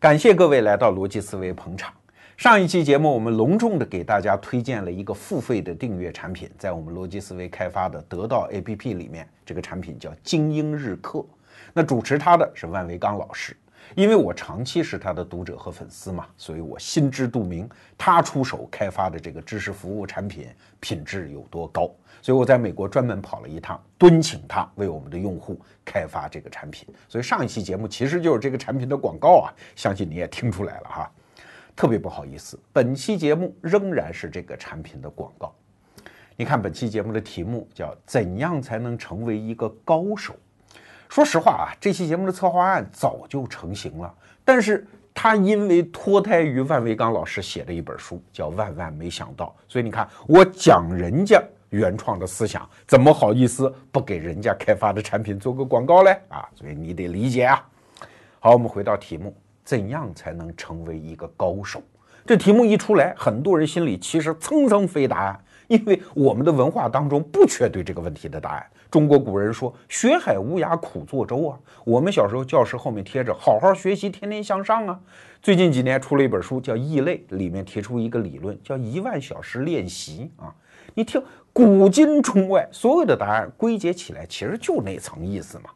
感谢各位来到逻辑思维捧场。上一期节目，我们隆重的给大家推荐了一个付费的订阅产品，在我们逻辑思维开发的得到 APP 里面，这个产品叫精英日课。那主持他的是万维刚老师。因为我长期是他的读者和粉丝嘛，所以我心知肚明，他出手开发的这个知识服务产品品质有多高。所以我在美国专门跑了一趟，敦请他为我们的用户开发这个产品。所以上一期节目其实就是这个产品的广告啊，相信你也听出来了哈。特别不好意思，本期节目仍然是这个产品的广告。你看本期节目的题目叫“怎样才能成为一个高手”。说实话啊，这期节目的策划案早就成型了，但是他因为脱胎于万维刚老师写的一本书，叫《万万没想到》，所以你看我讲人家原创的思想，怎么好意思不给人家开发的产品做个广告嘞？啊，所以你得理解啊。好，我们回到题目，怎样才能成为一个高手？这题目一出来，很多人心里其实蹭蹭飞答案，因为我们的文化当中不缺对这个问题的答案。中国古人说：“学海无涯苦作舟啊！”我们小时候教室后面贴着“好好学习，天天向上啊！”最近几年出了一本书叫《异类》，里面提出一个理论，叫“一万小时练习”啊！你听，古今中外所有的答案归结起来，其实就那层意思嘛，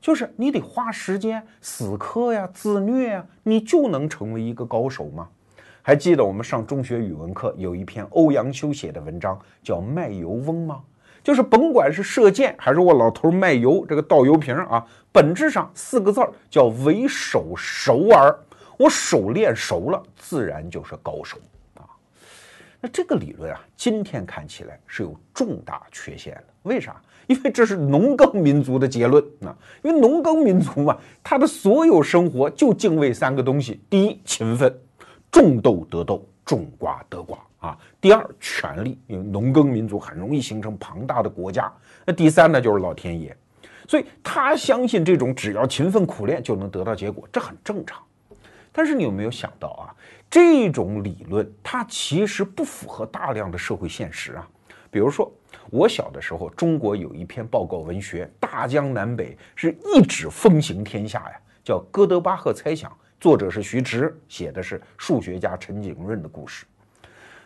就是你得花时间死磕呀、自虐呀，你就能成为一个高手吗？还记得我们上中学语文课有一篇欧阳修写的文章叫《卖油翁》吗？就是甭管是射箭还是我老头卖油，这个倒油瓶啊，本质上四个字儿叫为手熟耳。我手练熟了，自然就是高手啊。那这个理论啊，今天看起来是有重大缺陷的。为啥？因为这是农耕民族的结论啊。因为农耕民族嘛，他的所有生活就敬畏三个东西：第一，勤奋，种豆得豆，种瓜得瓜。啊，第二权力，因为农耕民族很容易形成庞大的国家。那第三呢，就是老天爷，所以他相信这种只要勤奋苦练就能得到结果，这很正常。但是你有没有想到啊，这种理论它其实不符合大量的社会现实啊。比如说我小的时候，中国有一篇报告文学，大江南北是一纸风行天下呀，叫《哥德巴赫猜想》，作者是徐迟，写的是数学家陈景润的故事。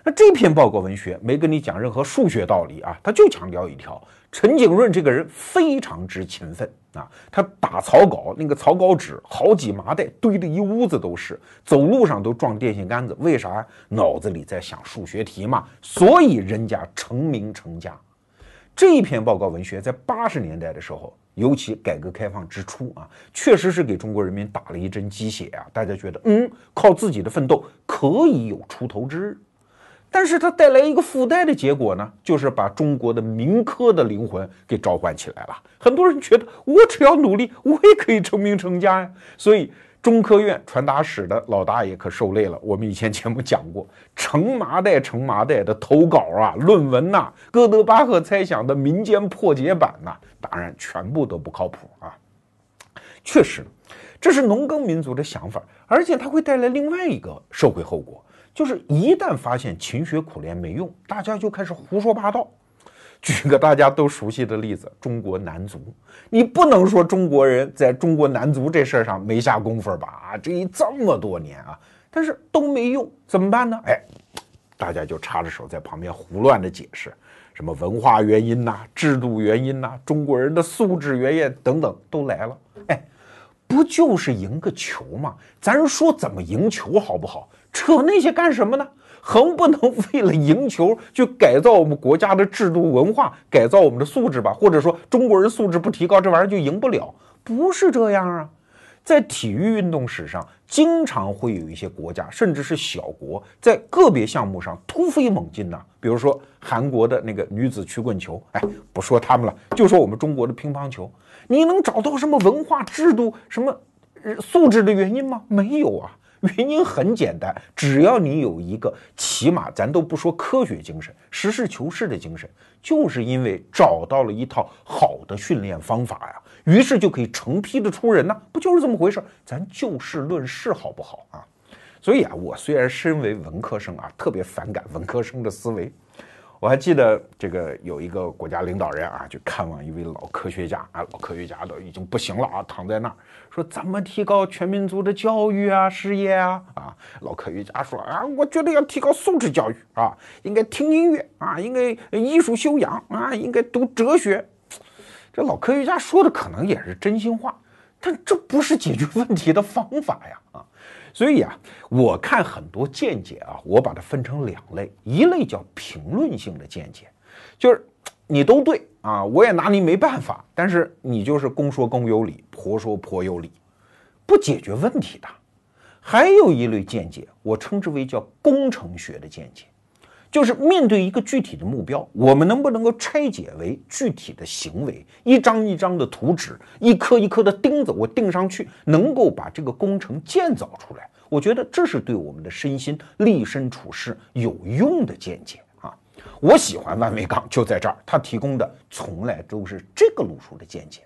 那这篇报告文学没跟你讲任何数学道理啊，他就强调一条：陈景润这个人非常之勤奋啊。他打草稿，那个草稿纸好几麻袋，堆的一屋子都是，走路上都撞电线杆子。为啥？脑子里在想数学题嘛。所以人家成名成家。这篇报告文学在八十年代的时候，尤其改革开放之初啊，确实是给中国人民打了一针鸡血啊。大家觉得，嗯，靠自己的奋斗可以有出头之日。但是它带来一个附带的结果呢，就是把中国的民科的灵魂给召唤起来了。很多人觉得我只要努力，我也可以成名成家呀。所以中科院传达室的老大爷可受累了。我们以前节目讲过，成麻袋成麻袋的投稿啊、论文呐、哥德巴赫猜想的民间破解版呐，当然全部都不靠谱啊。确实，这是农耕民族的想法，而且它会带来另外一个社会后果。就是一旦发现勤学苦练没用，大家就开始胡说八道。举个大家都熟悉的例子，中国男足，你不能说中国人在中国男足这事儿上没下功夫吧？啊，这一这么多年啊，但是都没用，怎么办呢？哎，大家就插着手在旁边胡乱的解释，什么文化原因呐、制度原因呐、中国人的素质原因等等都来了。哎，不就是赢个球吗？咱说怎么赢球好不好？扯那些干什么呢？横不能 为了赢球去改造我们国家的制度文化，改造我们的素质吧？或者说中国人素质不提高，这玩意儿就赢不了？不是这样啊！在体育运动史上，经常会有一些国家，甚至是小国，在个别项目上突飞猛进呢。比如说韩国的那个女子曲棍球，哎，不说他们了，就说我们中国的乒乓球，你能找到什么文化制度、什么素质的原因吗？没有啊。原因很简单，只要你有一个起码咱都不说科学精神，实事求是的精神，就是因为找到了一套好的训练方法呀，于是就可以成批的出人呢，不就是这么回事？咱就事论事好不好啊？所以啊，我虽然身为文科生啊，特别反感文科生的思维。我还记得这个有一个国家领导人啊，去看望一位老科学家啊，老科学家都已经不行了啊，躺在那儿说怎么提高全民族的教育啊、事业啊啊！老科学家说啊，我觉得要提高素质教育啊，应该听音乐啊，应该艺术修养啊，应该读哲学。这老科学家说的可能也是真心话，但这不是解决问题的方法呀啊！所以啊，我看很多见解啊，我把它分成两类，一类叫评论性的见解，就是你都对啊，我也拿你没办法，但是你就是公说公有理，婆说婆有理，不解决问题的。还有一类见解，我称之为叫工程学的见解，就是面对一个具体的目标，我们能不能够拆解为具体的行为，一张一张的图纸，一颗一颗的钉子，我钉上去，能够把这个工程建造出来。我觉得这是对我们的身心、立身处世有用的见解！我喜欢万维钢，就在这儿，他提供的从来都是这个路数的见解。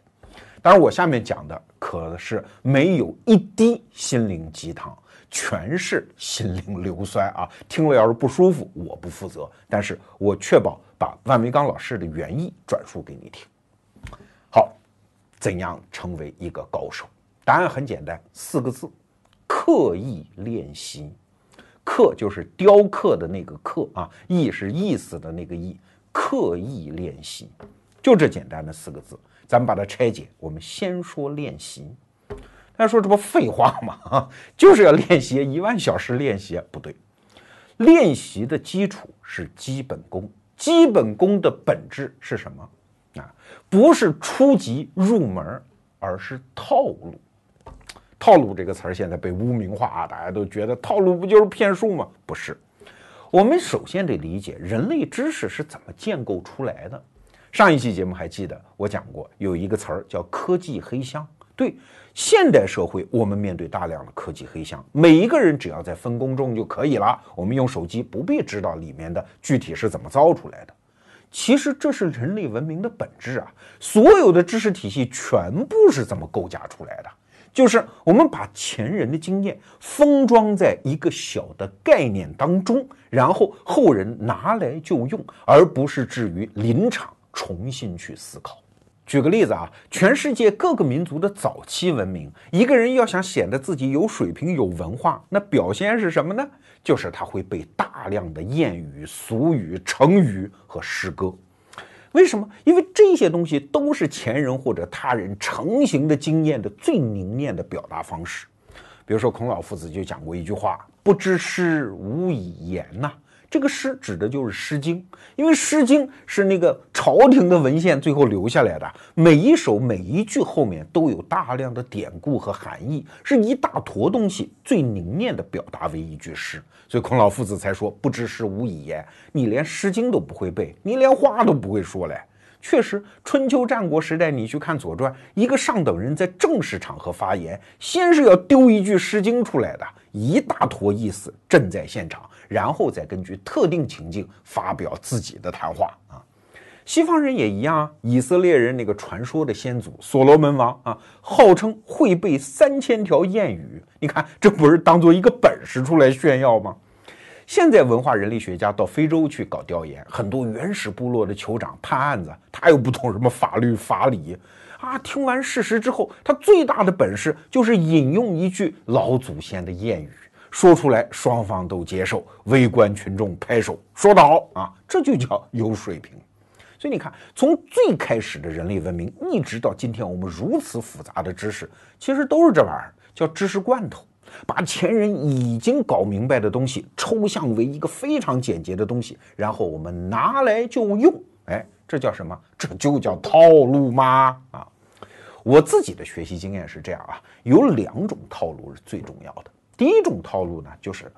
当然，我下面讲的可是没有一滴心灵鸡汤，全是心灵硫酸啊！听了要是不舒服，我不负责。但是我确保把万维钢老师的原意转述给你听。好，怎样成为一个高手？答案很简单，四个字。刻意练习，刻就是雕刻的那个刻啊，意是意思的那个意。刻意练习，就这简单的四个字，咱们把它拆解。我们先说练习，大家说这不废话吗？啊，就是要练习一万小时练习，不对。练习的基础是基本功，基本功的本质是什么？啊，不是初级入门，而是套路。套路这个词儿现在被污名化啊，大家都觉得套路不就是骗术吗？不是，我们首先得理解人类知识是怎么建构出来的。上一期节目还记得我讲过，有一个词儿叫科技黑箱。对，现代社会我们面对大量的科技黑箱，每一个人只要在分工中就可以了。我们用手机不必知道里面的具体是怎么造出来的。其实这是人类文明的本质啊，所有的知识体系全部是这么构架出来的。就是我们把前人的经验封装在一个小的概念当中，然后后人拿来就用，而不是至于临场重新去思考。举个例子啊，全世界各个民族的早期文明，一个人要想显得自己有水平、有文化，那表现是什么呢？就是他会背大量的谚语、俗语、成语和诗歌。为什么？因为这些东西都是前人或者他人成型的经验的最凝练的表达方式。比如说，孔老夫子就讲过一句话：“不知师，无以言。”呐。这个诗指的就是《诗经》，因为《诗经》是那个朝廷的文献最后留下来的，每一首每一句后面都有大量的典故和含义，是一大坨东西最凝练的表达为一句诗。所以孔老夫子才说：“不知诗，无以言。”你连《诗经》都不会背，你连话都不会说嘞。确实，春秋战国时代，你去看《左传》，一个上等人在正式场合发言，先是要丢一句《诗经》出来的，一大坨意思震在现场。然后再根据特定情境发表自己的谈话啊，西方人也一样啊。以色列人那个传说的先祖所罗门王啊，号称会背三千条谚语，你看这不是当做一个本事出来炫耀吗？现在文化人类学家到非洲去搞调研，很多原始部落的酋长判案子，他又不懂什么法律法理啊。听完事实之后，他最大的本事就是引用一句老祖先的谚语。说出来，双方都接受，围观群众拍手，说得好啊，这就叫有水平。所以你看，从最开始的人类文明，一直到今天我们如此复杂的知识，其实都是这玩意儿，叫知识罐头，把前人已经搞明白的东西抽象为一个非常简洁的东西，然后我们拿来就用。哎，这叫什么？这就叫套路吗？啊，我自己的学习经验是这样啊，有两种套路是最重要的。第一种套路呢，就是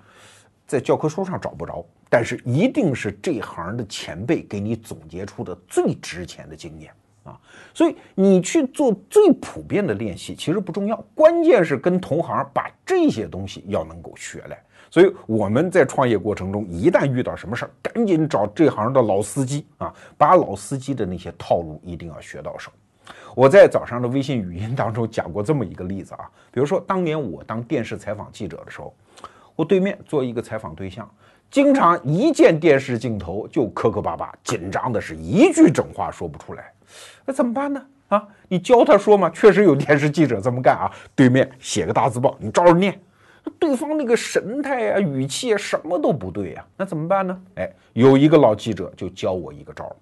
在教科书上找不着，但是一定是这行的前辈给你总结出的最值钱的经验啊。所以你去做最普遍的练习其实不重要，关键是跟同行把这些东西要能够学来。所以我们在创业过程中，一旦遇到什么事儿，赶紧找这行的老司机啊，把老司机的那些套路一定要学到手。我在早上的微信语音当中讲过这么一个例子啊，比如说当年我当电视采访记者的时候，我对面做一个采访对象，经常一见电视镜头就磕磕巴巴，紧张的是一句整话说不出来。那怎么办呢？啊，你教他说嘛，确实有电视记者这么干啊，对面写个大字报，你照着念。对方那个神态啊、语气啊，什么都不对呀，那怎么办呢？哎，有一个老记者就教我一个招儿，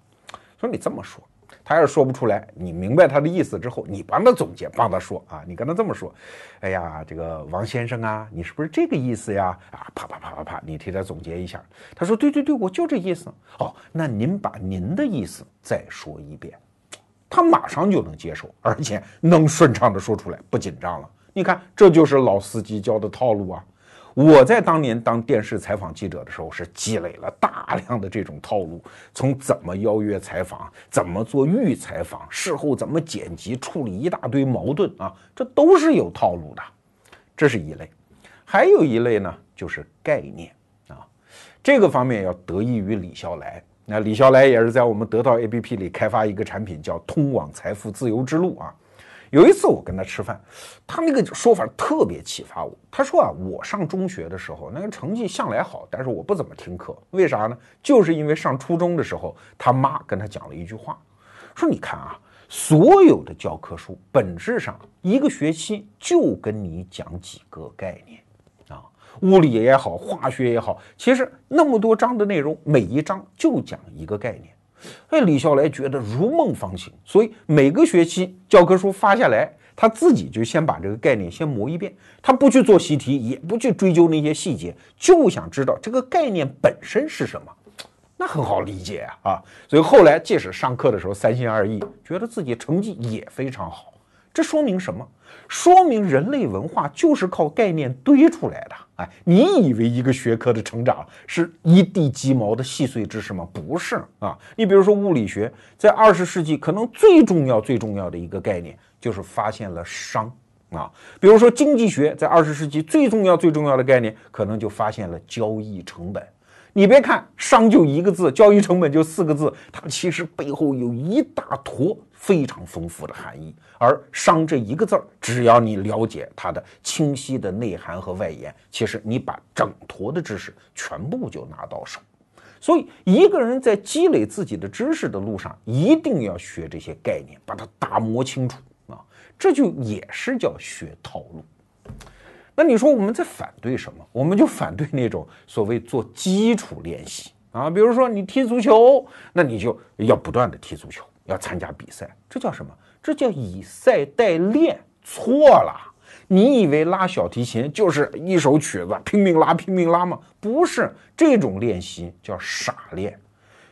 说你这么说，他要是说不出来，你明白他的意思之后，你帮他总结，帮他说啊，你跟他这么说，哎呀，这个王先生啊，你是不是这个意思呀？啊，啪啪啪啪啪，你替他总结一下。他说对对对，我就这意思。哦，那您把您的意思再说一遍，他马上就能接受，而且能顺畅的说出来，不紧张了。你看，这就是老司机教的套路啊！我在当年当电视采访记者的时候，是积累了大量的这种套路，从怎么邀约采访，怎么做预采访，事后怎么剪辑处理一大堆矛盾啊，这都是有套路的。这是一类，还有一类呢，就是概念啊。这个方面要得益于李笑来。那李笑来也是在我们得到 APP 里开发一个产品，叫“通往财富自由之路”啊。有一次我跟他吃饭，他那个说法特别启发我。他说啊，我上中学的时候那个成绩向来好，但是我不怎么听课，为啥呢？就是因为上初中的时候，他妈跟他讲了一句话，说你看啊，所有的教科书本质上一个学期就跟你讲几个概念啊，物理也好，化学也好，其实那么多章的内容，每一章就讲一个概念。哎，李笑来觉得如梦方醒，所以每个学期教科书发下来，他自己就先把这个概念先磨一遍，他不去做习题，也不去追究那些细节，就想知道这个概念本身是什么。那很好理解啊啊！所以后来即使上课的时候三心二意，觉得自己成绩也非常好。这说明什么？说明人类文化就是靠概念堆出来的。哎，你以为一个学科的成长是一地鸡毛的细碎知识吗？不是啊。你比如说物理学，在二十世纪可能最重要、最重要的一个概念就是发现了熵啊。比如说经济学，在二十世纪最重要、最重要的概念可能就发现了交易成本。你别看“商”就一个字，交易成本就四个字，它其实背后有一大坨非常丰富的含义。而“商”这一个字儿，只要你了解它的清晰的内涵和外延，其实你把整坨的知识全部就拿到手。所以，一个人在积累自己的知识的路上，一定要学这些概念，把它打磨清楚啊，这就也是叫学套路。那你说我们在反对什么？我们就反对那种所谓做基础练习啊，比如说你踢足球，那你就要不断的踢足球，要参加比赛，这叫什么？这叫以赛代练。错了，你以为拉小提琴就是一首曲子拼命拉拼命拉吗？不是，这种练习叫傻练。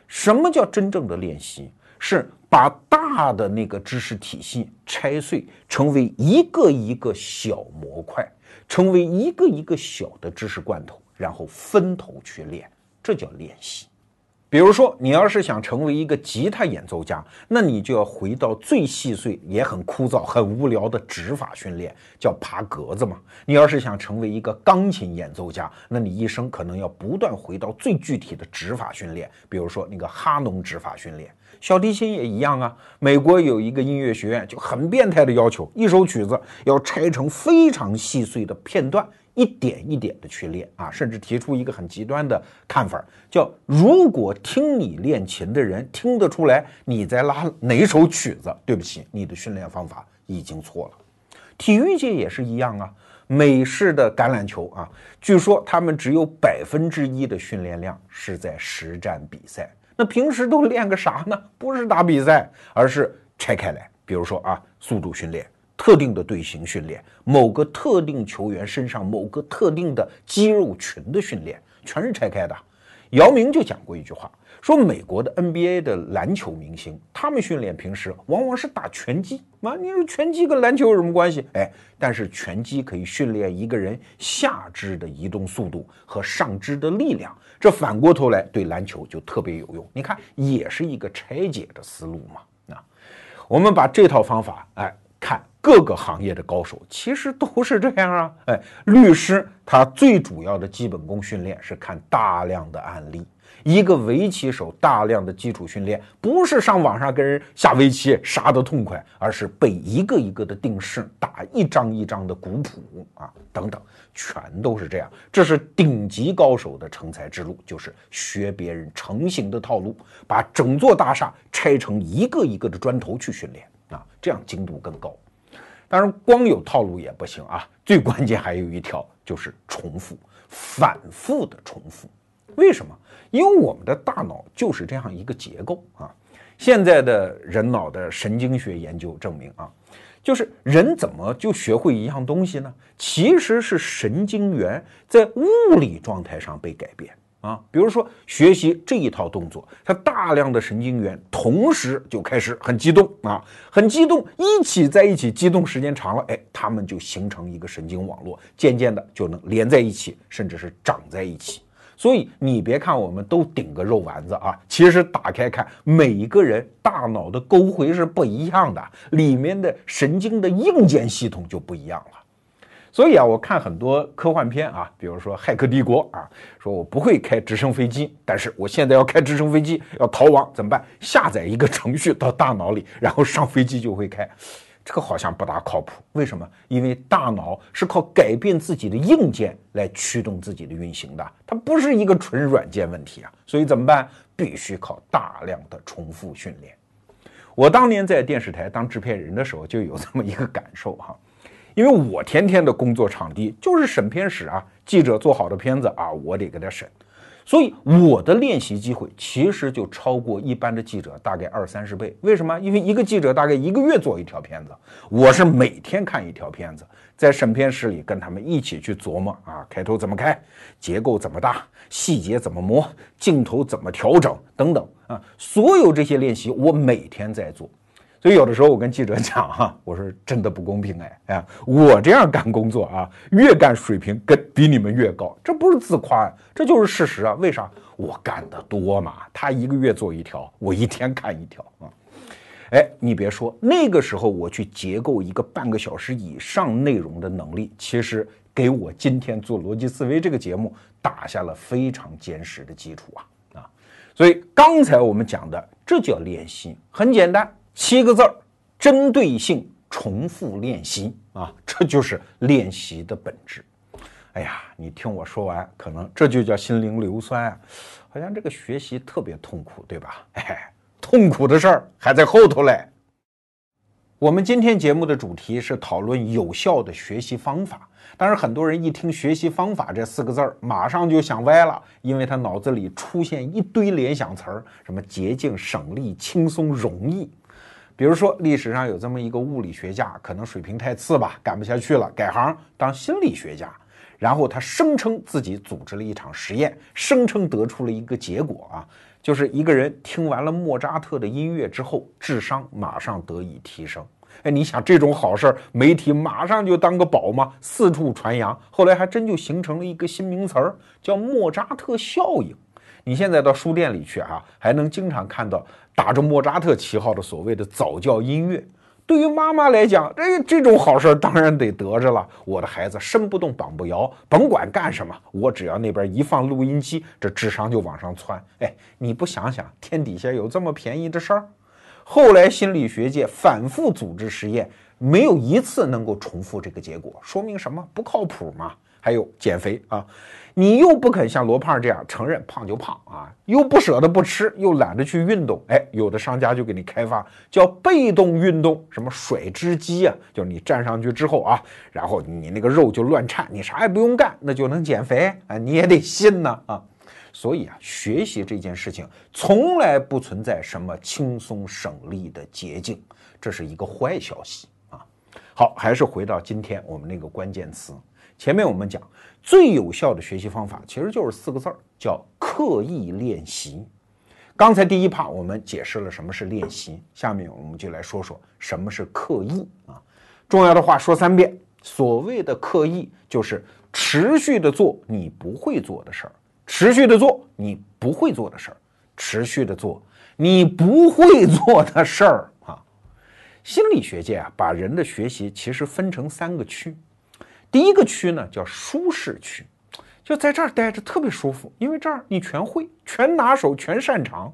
什么叫真正的练习？是把大的那个知识体系拆碎，成为一个一个小模块。成为一个一个小的知识罐头，然后分头去练，这叫练习。比如说，你要是想成为一个吉他演奏家，那你就要回到最细碎、也很枯燥、很无聊的指法训练，叫爬格子嘛。你要是想成为一个钢琴演奏家，那你一生可能要不断回到最具体的指法训练，比如说那个哈农指法训练。小提琴也一样啊。美国有一个音乐学院就很变态的要求，一首曲子要拆成非常细碎的片段，一点一点的去练啊。甚至提出一个很极端的看法，叫如果听你练琴的人听得出来你在拉哪首曲子，对不起，你的训练方法已经错了。体育界也是一样啊。美式的橄榄球啊，据说他们只有百分之一的训练量是在实战比赛。那平时都练个啥呢？不是打比赛，而是拆开来。比如说啊，速度训练、特定的队形训练、某个特定球员身上某个特定的肌肉群的训练，全是拆开的。姚明就讲过一句话。说美国的 NBA 的篮球明星，他们训练平时往往是打拳击妈。你说拳击跟篮球有什么关系？哎，但是拳击可以训练一个人下肢的移动速度和上肢的力量，这反过头来对篮球就特别有用。你看，也是一个拆解的思路嘛。啊，我们把这套方法，哎，看各个行业的高手其实都是这样啊。哎，律师他最主要的基本功训练是看大量的案例。一个围棋手大量的基础训练，不是上网上跟人下围棋杀得痛快，而是背一个一个的定式，打一张一张的古谱啊，等等，全都是这样。这是顶级高手的成才之路，就是学别人成型的套路，把整座大厦拆成一个一个的砖头去训练啊，这样精度更高。当然，光有套路也不行啊，最关键还有一条就是重复，反复的重复。为什么？因为我们的大脑就是这样一个结构啊。现在的人脑的神经学研究证明啊，就是人怎么就学会一样东西呢？其实是神经元在物理状态上被改变啊。比如说学习这一套动作，它大量的神经元同时就开始很激动啊，很激动，一起在一起激动时间长了，哎，它们就形成一个神经网络，渐渐的就能连在一起，甚至是长在一起。所以你别看我们都顶个肉丸子啊，其实打开看，每一个人大脑的沟回是不一样的，里面的神经的硬件系统就不一样了。所以啊，我看很多科幻片啊，比如说《骇客帝国》啊，说我不会开直升飞机，但是我现在要开直升飞机要逃亡怎么办？下载一个程序到大脑里，然后上飞机就会开。这个好像不大靠谱，为什么？因为大脑是靠改变自己的硬件来驱动自己的运行的，它不是一个纯软件问题啊。所以怎么办？必须靠大量的重复训练。我当年在电视台当制片人的时候，就有这么一个感受哈，因为我天天的工作场地就是审片室啊，记者做好的片子啊，我得给他审。所以我的练习机会其实就超过一般的记者大概二三十倍。为什么？因为一个记者大概一个月做一条片子，我是每天看一条片子，在审片室里跟他们一起去琢磨啊，开头怎么开，结构怎么搭，细节怎么磨，镜头怎么调整等等啊，所有这些练习我每天在做。所以有的时候我跟记者讲 哈，我说真的不公平哎哎，我这样干工作啊，越干水平跟比你们越高，这不是自夸，这就是事实啊。为啥？我干的多嘛，他一个月做一条，我一天看一条啊。哎，你别说，那个时候我去结构一个半个小时以上内容的能力，其实给我今天做逻辑思维这个节目打下了非常坚实的基础啊啊。所以刚才我们讲的，这叫练习，很简单。七个字儿，针对性重复练习啊，这就是练习的本质。哎呀，你听我说完，可能这就叫心灵硫酸啊，好像这个学习特别痛苦，对吧？哎，痛苦的事儿还在后头嘞。我们今天节目的主题是讨论有效的学习方法，但是很多人一听“学习方法”这四个字儿，马上就想歪了，因为他脑子里出现一堆联想词儿，什么捷径、省力、轻松、容易。比如说，历史上有这么一个物理学家，可能水平太次吧，干不下去了，改行当心理学家。然后他声称自己组织了一场实验，声称得出了一个结果啊，就是一个人听完了莫扎特的音乐之后，智商马上得以提升。哎，你想这种好事儿，媒体马上就当个宝吗？四处传扬，后来还真就形成了一个新名词儿，叫莫扎特效应。你现在到书店里去啊，还能经常看到打着莫扎特旗号的所谓的早教音乐。对于妈妈来讲，这这种好事当然得得着了。我的孩子身不动绑不摇，甭管干什么，我只要那边一放录音机，这智商就往上窜。哎，你不想想，天底下有这么便宜的事儿？后来心理学界反复组织实验，没有一次能够重复这个结果，说明什么？不靠谱嘛。还有减肥啊。你又不肯像罗胖这样承认胖就胖啊，又不舍得不吃，又懒得去运动，哎，有的商家就给你开发叫被动运动，什么甩脂机啊，就是你站上去之后啊，然后你那个肉就乱颤，你啥也不用干，那就能减肥啊，你也得信呢啊。所以啊，学习这件事情从来不存在什么轻松省力的捷径，这是一个坏消息啊。好，还是回到今天我们那个关键词。前面我们讲最有效的学习方法，其实就是四个字儿，叫刻意练习。刚才第一趴我们解释了什么是练习，下面我们就来说说什么是刻意啊。重要的话说三遍：所谓的刻意，就是持续的做你不会做的事儿，持续的做你不会做的事儿，持续的做你不会做的事儿啊。心理学界啊，把人的学习其实分成三个区。第一个区呢叫舒适区，就在这儿待着特别舒服，因为这儿你全会、全拿手、全擅长。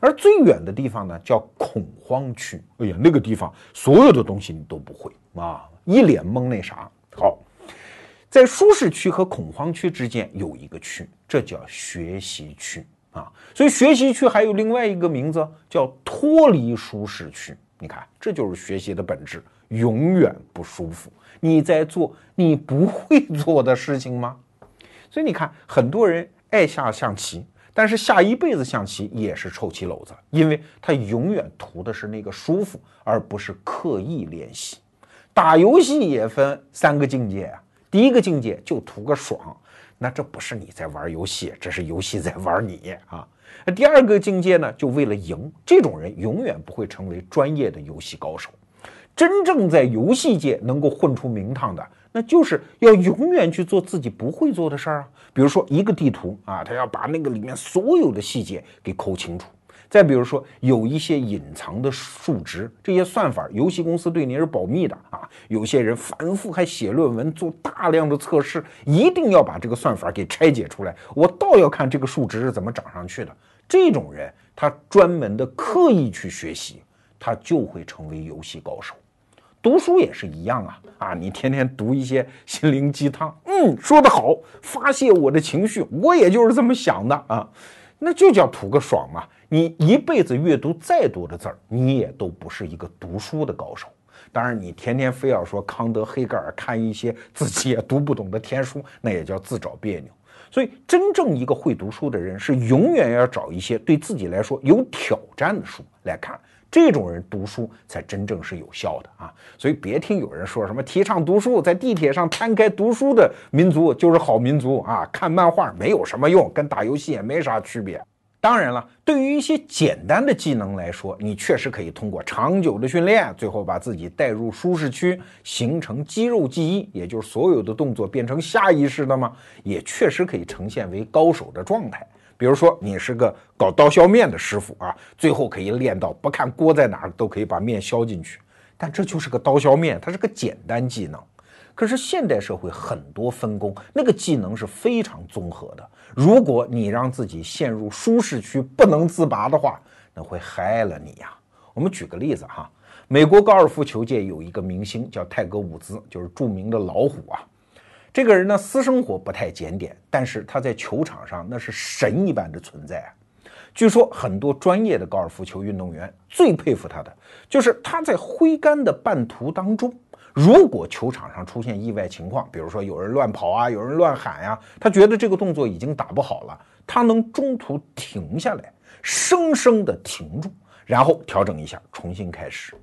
而最远的地方呢，叫恐慌区。哎呀，那个地方所有的东西你都不会啊，一脸懵那啥。好，在舒适区和恐慌区之间有一个区，这叫学习区啊。所以学习区还有另外一个名字叫脱离舒适区。你看，这就是学习的本质，永远不舒服。你在做你不会做的事情吗？所以你看，很多人爱下象棋。但是下一辈子象棋也是臭棋篓子，因为他永远图的是那个舒服，而不是刻意练习。打游戏也分三个境界啊，第一个境界就图个爽，那这不是你在玩游戏，这是游戏在玩你啊。那第二个境界呢，就为了赢，这种人永远不会成为专业的游戏高手。真正在游戏界能够混出名堂的。那就是要永远去做自己不会做的事儿啊，比如说一个地图啊，他要把那个里面所有的细节给抠清楚。再比如说有一些隐藏的数值，这些算法，游戏公司对你是保密的啊。有些人反复还写论文，做大量的测试，一定要把这个算法给拆解出来。我倒要看这个数值是怎么涨上去的。这种人，他专门的刻意去学习，他就会成为游戏高手。读书也是一样啊啊！你天天读一些心灵鸡汤，嗯，说得好，发泄我的情绪，我也就是这么想的啊，那就叫图个爽嘛。你一辈子阅读再多的字儿，你也都不是一个读书的高手。当然，你天天非要说康德、黑格尔，看一些自己也读不懂的天书，那也叫自找别扭。所以，真正一个会读书的人，是永远要找一些对自己来说有挑战的书来看。这种人读书才真正是有效的啊！所以别听有人说什么提倡读书，在地铁上摊开读书的民族就是好民族啊！看漫画没有什么用，跟打游戏也没啥区别。当然了，对于一些简单的技能来说，你确实可以通过长久的训练，最后把自己带入舒适区，形成肌肉记忆，也就是所有的动作变成下意识的嘛，也确实可以呈现为高手的状态。比如说，你是个搞刀削面的师傅啊，最后可以练到不看锅在哪儿都可以把面削进去。但这就是个刀削面，它是个简单技能。可是现代社会很多分工，那个技能是非常综合的。如果你让自己陷入舒适区不能自拔的话，那会害了你呀。我们举个例子哈，美国高尔夫球界有一个明星叫泰格伍兹，就是著名的老虎啊。这个人呢，私生活不太检点，但是他在球场上那是神一般的存在啊。据说很多专业的高尔夫球运动员最佩服他的，就是他在挥杆的半途当中，如果球场上出现意外情况，比如说有人乱跑啊，有人乱喊呀，他觉得这个动作已经打不好了，他能中途停下来，生生的停住，然后调整一下，重新开始。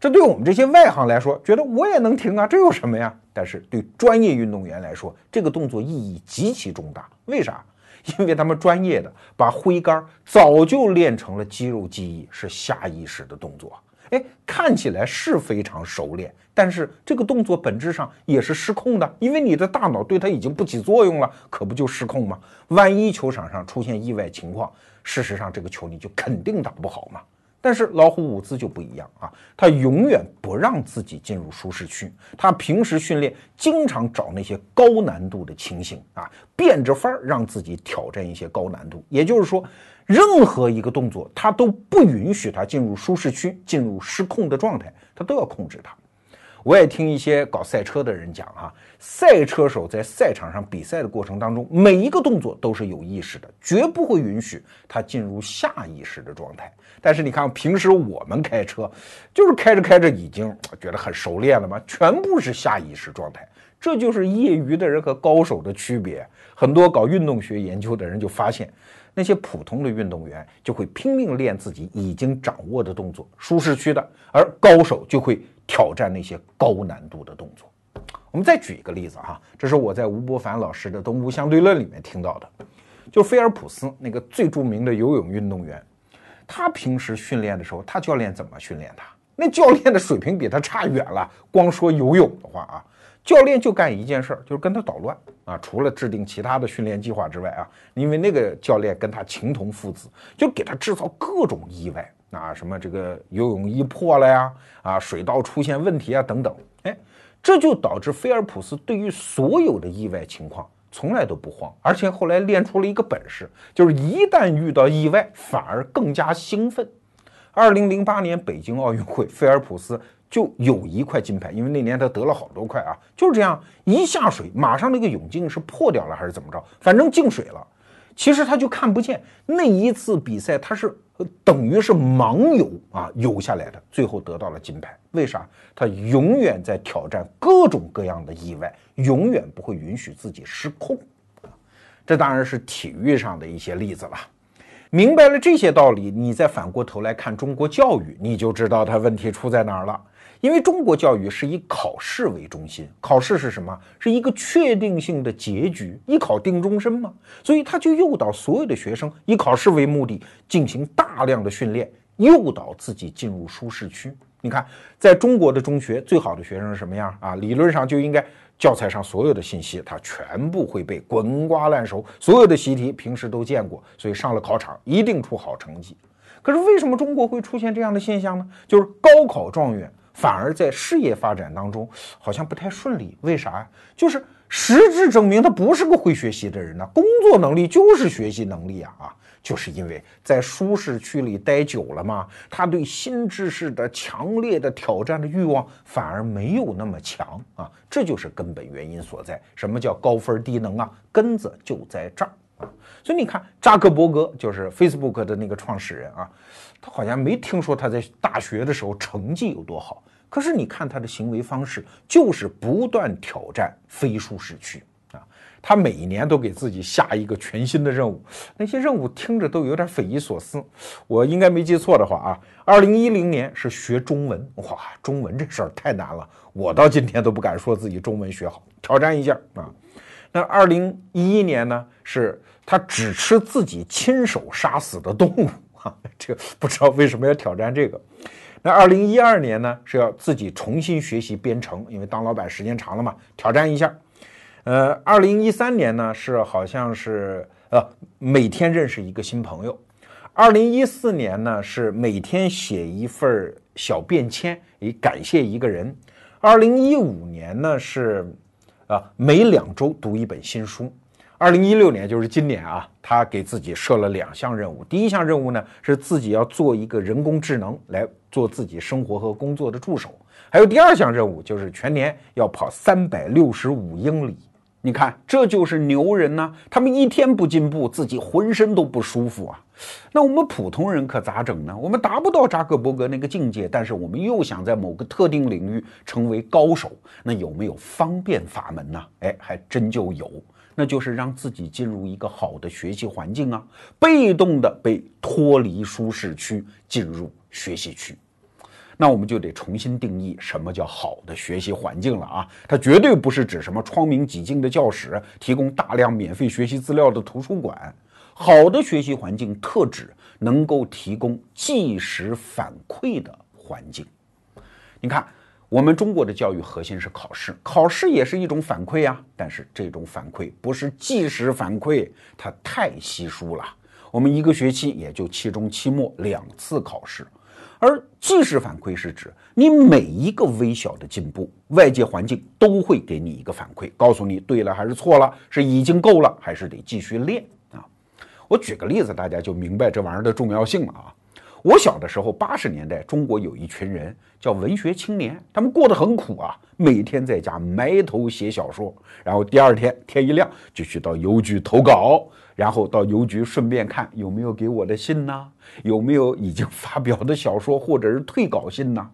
这对我们这些外行来说，觉得我也能停啊，这有什么呀？但是对专业运动员来说，这个动作意义极其重大。为啥？因为他们专业的把挥杆早就练成了肌肉记忆，是下意识的动作。哎，看起来是非常熟练，但是这个动作本质上也是失控的，因为你的大脑对它已经不起作用了，可不就失控吗？万一球场上出现意外情况，事实上这个球你就肯定打不好嘛。但是老虎伍兹就不一样啊，他永远不让自己进入舒适区。他平时训练经常找那些高难度的情形啊，变着法儿让自己挑战一些高难度。也就是说，任何一个动作他都不允许他进入舒适区，进入失控的状态，他都要控制他。我也听一些搞赛车的人讲哈，赛车手在赛场上比赛的过程当中，每一个动作都是有意识的，绝不会允许他进入下意识的状态。但是你看，平时我们开车，就是开着开着已经觉得很熟练了嘛，全部是下意识状态。这就是业余的人和高手的区别。很多搞运动学研究的人就发现，那些普通的运动员就会拼命练自己已经掌握的动作，舒适区的；而高手就会挑战那些高难度的动作。我们再举一个例子哈，这是我在吴伯凡老师的《东吴相对论》里面听到的，就菲尔普斯那个最著名的游泳运动员。他平时训练的时候，他教练怎么训练他？那教练的水平比他差远了。光说游泳的话啊，教练就干一件事儿，就是跟他捣乱啊。除了制定其他的训练计划之外啊，因为那个教练跟他情同父子，就给他制造各种意外啊，什么这个游泳衣破了呀，啊，水道出现问题啊，等等。哎，这就导致菲尔普斯对于所有的意外情况从来都不慌，而且后来练出了一个本事，就是一旦遇到意外，反而更加兴奋。二零零八年北京奥运会，菲尔普斯就有一块金牌，因为那年他得了好多块啊，就是这样一下水，马上那个泳镜是破掉了还是怎么着，反正进水了。其实他就看不见那一次比赛，他是等于是盲游啊游下来的，最后得到了金牌。为啥？他永远在挑战各种各样的意外，永远不会允许自己失控。这当然是体育上的一些例子了。明白了这些道理，你再反过头来看中国教育，你就知道它问题出在哪儿了。因为中国教育是以考试为中心，考试是什么？是一个确定性的结局，一考定终身嘛。所以他就诱导所有的学生以考试为目的进行大量的训练，诱导自己进入舒适区。你看，在中国的中学，最好的学生是什么样啊？理论上就应该教材上所有的信息他全部会背，滚瓜烂熟，所有的习题平时都见过，所以上了考场一定出好成绩。可是为什么中国会出现这样的现象呢？就是高考状元。反而在事业发展当中好像不太顺利，为啥呀？就是实质证明他不是个会学习的人呢。工作能力就是学习能力啊啊！就是因为在舒适区里待久了嘛，他对新知识的强烈的挑战的欲望反而没有那么强啊，这就是根本原因所在。什么叫高分低能啊？根子就在这儿啊！所以你看，扎克伯格就是 Facebook 的那个创始人啊。他好像没听说他在大学的时候成绩有多好，可是你看他的行为方式，就是不断挑战非舒适区。他每一年都给自己下一个全新的任务，那些任务听着都有点匪夷所思。我应该没记错的话啊，二零一零年是学中文，哇，中文这事儿太难了，我到今天都不敢说自己中文学好，挑战一下啊。那二零一一年呢，是他只吃自己亲手杀死的动物。哈 这个不知道为什么要挑战这个。那二零一二年呢，是要自己重新学习编程，因为当老板时间长了嘛，挑战一下。呃，二零一三年呢，是好像是呃每天认识一个新朋友。二零一四年呢，是每天写一份小便签，以感谢一个人。二零一五年呢，是啊每两周读一本新书。二零一六年就是今年啊，他给自己设了两项任务。第一项任务呢，是自己要做一个人工智能来做自己生活和工作的助手。还有第二项任务，就是全年要跑三百六十五英里。你看，这就是牛人呢。他们一天不进步，自己浑身都不舒服啊。那我们普通人可咋整呢？我们达不到扎克伯格那个境界，但是我们又想在某个特定领域成为高手，那有没有方便法门呢？哎，还真就有。那就是让自己进入一个好的学习环境啊，被动的被脱离舒适区，进入学习区。那我们就得重新定义什么叫好的学习环境了啊！它绝对不是指什么窗明几净的教室，提供大量免费学习资料的图书馆。好的学习环境特指能够提供即时反馈的环境。你看。我们中国的教育核心是考试，考试也是一种反馈啊。但是这种反馈不是即时反馈，它太稀疏了。我们一个学期也就期中、期末两次考试，而即时反馈是指你每一个微小的进步，外界环境都会给你一个反馈，告诉你对了还是错了，是已经够了还是得继续练啊。我举个例子，大家就明白这玩意儿的重要性了啊。我小的时候，八十年代，中国有一群人叫文学青年，他们过得很苦啊，每天在家埋头写小说，然后第二天天一亮就去到邮局投稿，然后到邮局顺便看有没有给我的信呢，有没有已经发表的小说或者是退稿信呢？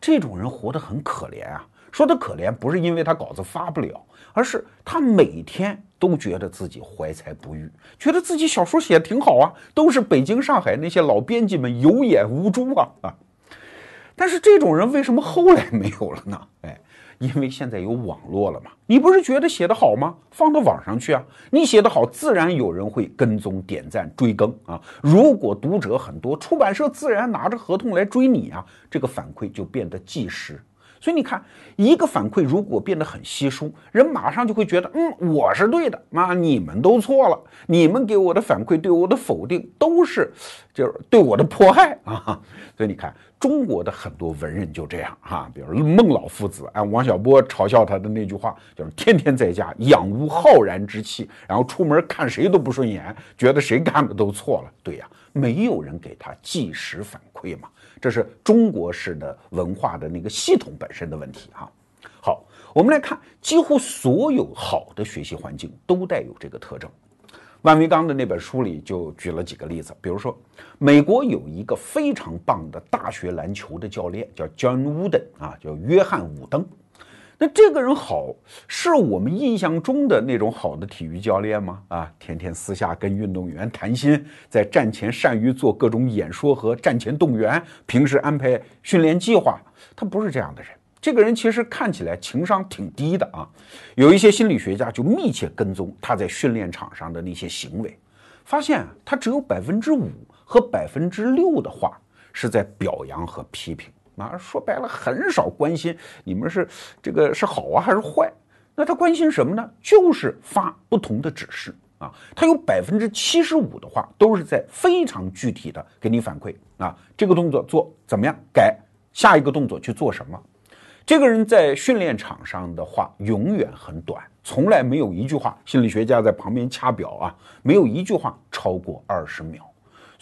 这种人活得很可怜啊。说他可怜，不是因为他稿子发不了，而是他每天都觉得自己怀才不遇，觉得自己小说写的挺好啊，都是北京、上海那些老编辑们有眼无珠啊啊！但是这种人为什么后来没有了呢？哎，因为现在有网络了嘛。你不是觉得写的好吗？放到网上去啊！你写的好，自然有人会跟踪、点赞、追更啊。如果读者很多，出版社自然拿着合同来追你啊。这个反馈就变得即时。所以你看，一个反馈如果变得很稀疏，人马上就会觉得，嗯，我是对的，啊，你们都错了，你们给我的反馈对我的否定都是，就是对我的迫害啊。所以你看，中国的很多文人就这样哈，比如孟老夫子，按王小波嘲笑他的那句话，就是天天在家养无浩然之气，然后出门看谁都不顺眼，觉得谁干的都错了。对呀，没有人给他即时反馈嘛，这是中国式的文化的那个系统本身的问题哈。好，我们来看，几乎所有好的学习环境都带有这个特征。万维刚的那本书里就举了几个例子，比如说，美国有一个非常棒的大学篮球的教练，叫 John Wooden 啊，叫约翰·伍登。那这个人好，是我们印象中的那种好的体育教练吗？啊，天天私下跟运动员谈心，在战前善于做各种演说和战前动员，平时安排训练计划，他不是这样的人。这个人其实看起来情商挺低的啊，有一些心理学家就密切跟踪他在训练场上的那些行为，发现他只有百分之五和百分之六的话是在表扬和批评，啊，说白了很少关心你们是这个是好啊还是坏，那他关心什么呢？就是发不同的指示啊，他有百分之七十五的话都是在非常具体的给你反馈啊，这个动作做怎么样改，下一个动作去做什么。这个人在训练场上的话永远很短，从来没有一句话。心理学家在旁边掐表啊，没有一句话超过二十秒。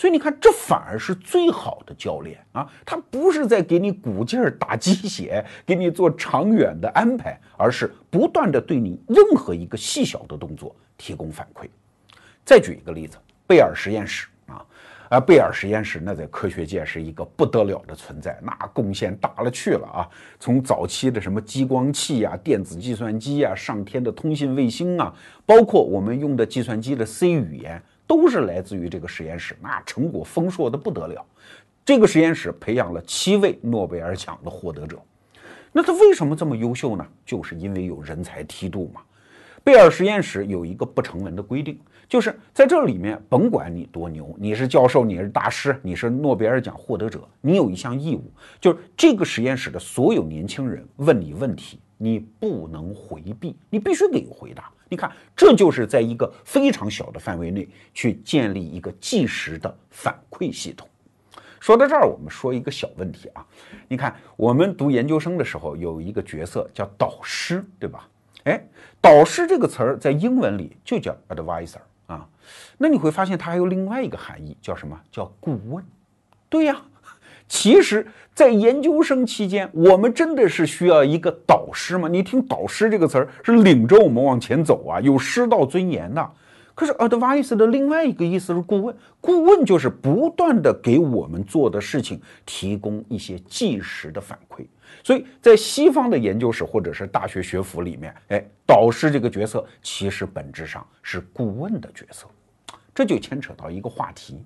所以你看，这反而是最好的教练啊！他不是在给你鼓劲儿打鸡血，给你做长远的安排，而是不断的对你任何一个细小的动作提供反馈。再举一个例子，贝尔实验室。啊，贝尔实验室那在科学界是一个不得了的存在，那贡献大了去了啊！从早期的什么激光器呀、电子计算机呀、上天的通信卫星啊，包括我们用的计算机的 C 语言，都是来自于这个实验室，那成果丰硕的不得了。这个实验室培养了七位诺贝尔奖的获得者，那他为什么这么优秀呢？就是因为有人才梯度嘛。贝尔实验室有一个不成文的规定，就是在这里面，甭管你多牛，你是教授，你是大师，你是诺贝尔奖获得者，你有一项义务，就是这个实验室的所有年轻人问你问题，你不能回避，你必须给回答。你看，这就是在一个非常小的范围内去建立一个即时的反馈系统。说到这儿，我们说一个小问题啊，你看我们读研究生的时候有一个角色叫导师，对吧？哎，导师这个词儿在英文里就叫 advisor 啊，那你会发现它还有另外一个含义，叫什么叫顾问？对呀，其实，在研究生期间，我们真的是需要一个导师吗？你听导师这个词儿是领着我们往前走啊，有师道尊严的。可是 “advice” 的另外一个意思是顾问，顾问就是不断的给我们做的事情提供一些即时的反馈。所以在西方的研究室或者是大学学府里面，哎，导师这个角色其实本质上是顾问的角色，这就牵扯到一个话题。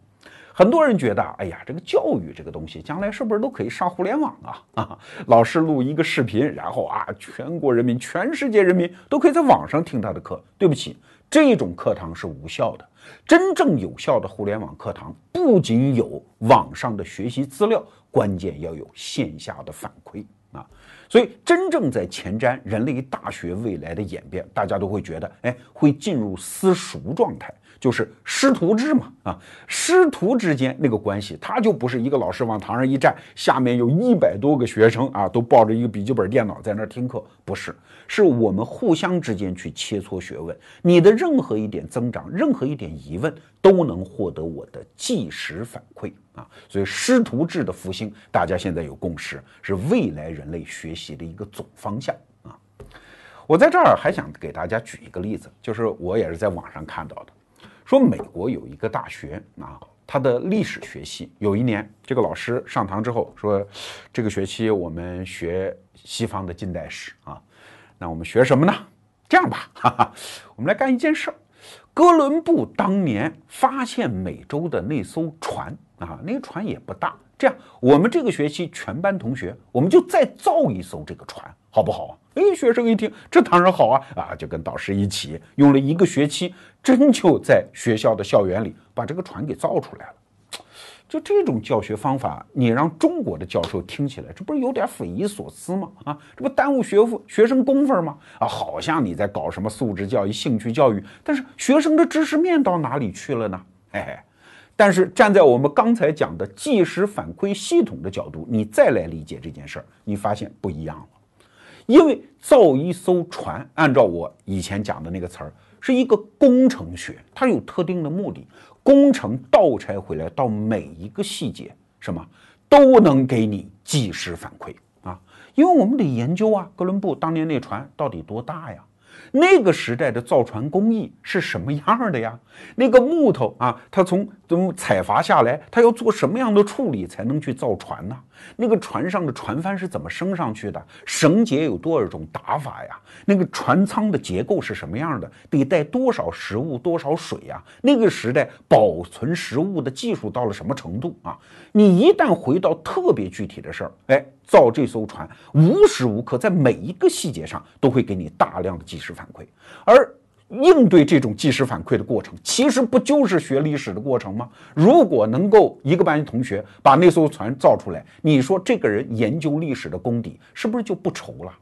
很多人觉得，哎呀，这个教育这个东西将来是不是都可以上互联网啊？啊，老师录一个视频，然后啊，全国人民、全世界人民都可以在网上听他的课。对不起，这种课堂是无效的。真正有效的互联网课堂不仅有网上的学习资料，关键要有线下的反馈。啊，所以真正在前瞻人类大学未来的演变，大家都会觉得，哎，会进入私塾状态，就是师徒制嘛。啊，师徒之间那个关系，他就不是一个老师往堂上一站，下面有一百多个学生啊，都抱着一个笔记本电脑在那儿听课，不是，是我们互相之间去切磋学问，你的任何一点增长，任何一点疑问，都能获得我的即时反馈。啊，所以师徒制的复兴，大家现在有共识，是未来人类学习的一个总方向啊。我在这儿还想给大家举一个例子，就是我也是在网上看到的，说美国有一个大学啊，它的历史学系有一年，这个老师上堂之后说，这个学期我们学西方的近代史啊，那我们学什么呢？这样吧，哈哈，我们来干一件事儿，哥伦布当年发现美洲的那艘船。啊，那个船也不大，这样我们这个学期全班同学，我们就再造一艘这个船，好不好啊？哎，学生一听，这当然好啊！啊，就跟导师一起用了一个学期，真就在学校的校园里把这个船给造出来了。就这种教学方法，你让中国的教授听起来，这不是有点匪夷所思吗？啊，这不耽误学夫学生功夫吗？啊，好像你在搞什么素质教育、兴趣教育，但是学生的知识面到哪里去了呢？嘿嘿。但是站在我们刚才讲的即时反馈系统的角度，你再来理解这件事儿，你发现不一样了。因为造一艘船，按照我以前讲的那个词儿，是一个工程学，它有特定的目的。工程倒拆回来到每一个细节，什么都能给你即时反馈啊！因为我们得研究啊，哥伦布当年那船到底多大呀？那个时代的造船工艺是什么样的呀？那个木头啊，它从怎么采伐下来，它要做什么样的处理才能去造船呢？那个船上的船帆是怎么升上去的？绳结有多少种打法呀？那个船舱的结构是什么样的？得带多少食物、多少水呀？那个时代保存食物的技术到了什么程度啊？你一旦回到特别具体的事儿，哎，造这艘船无时无刻在每一个细节上都会给你大量的即时反馈，而。应对这种即时反馈的过程，其实不就是学历史的过程吗？如果能够一个班级同学把那艘船造出来，你说这个人研究历史的功底是不是就不愁了？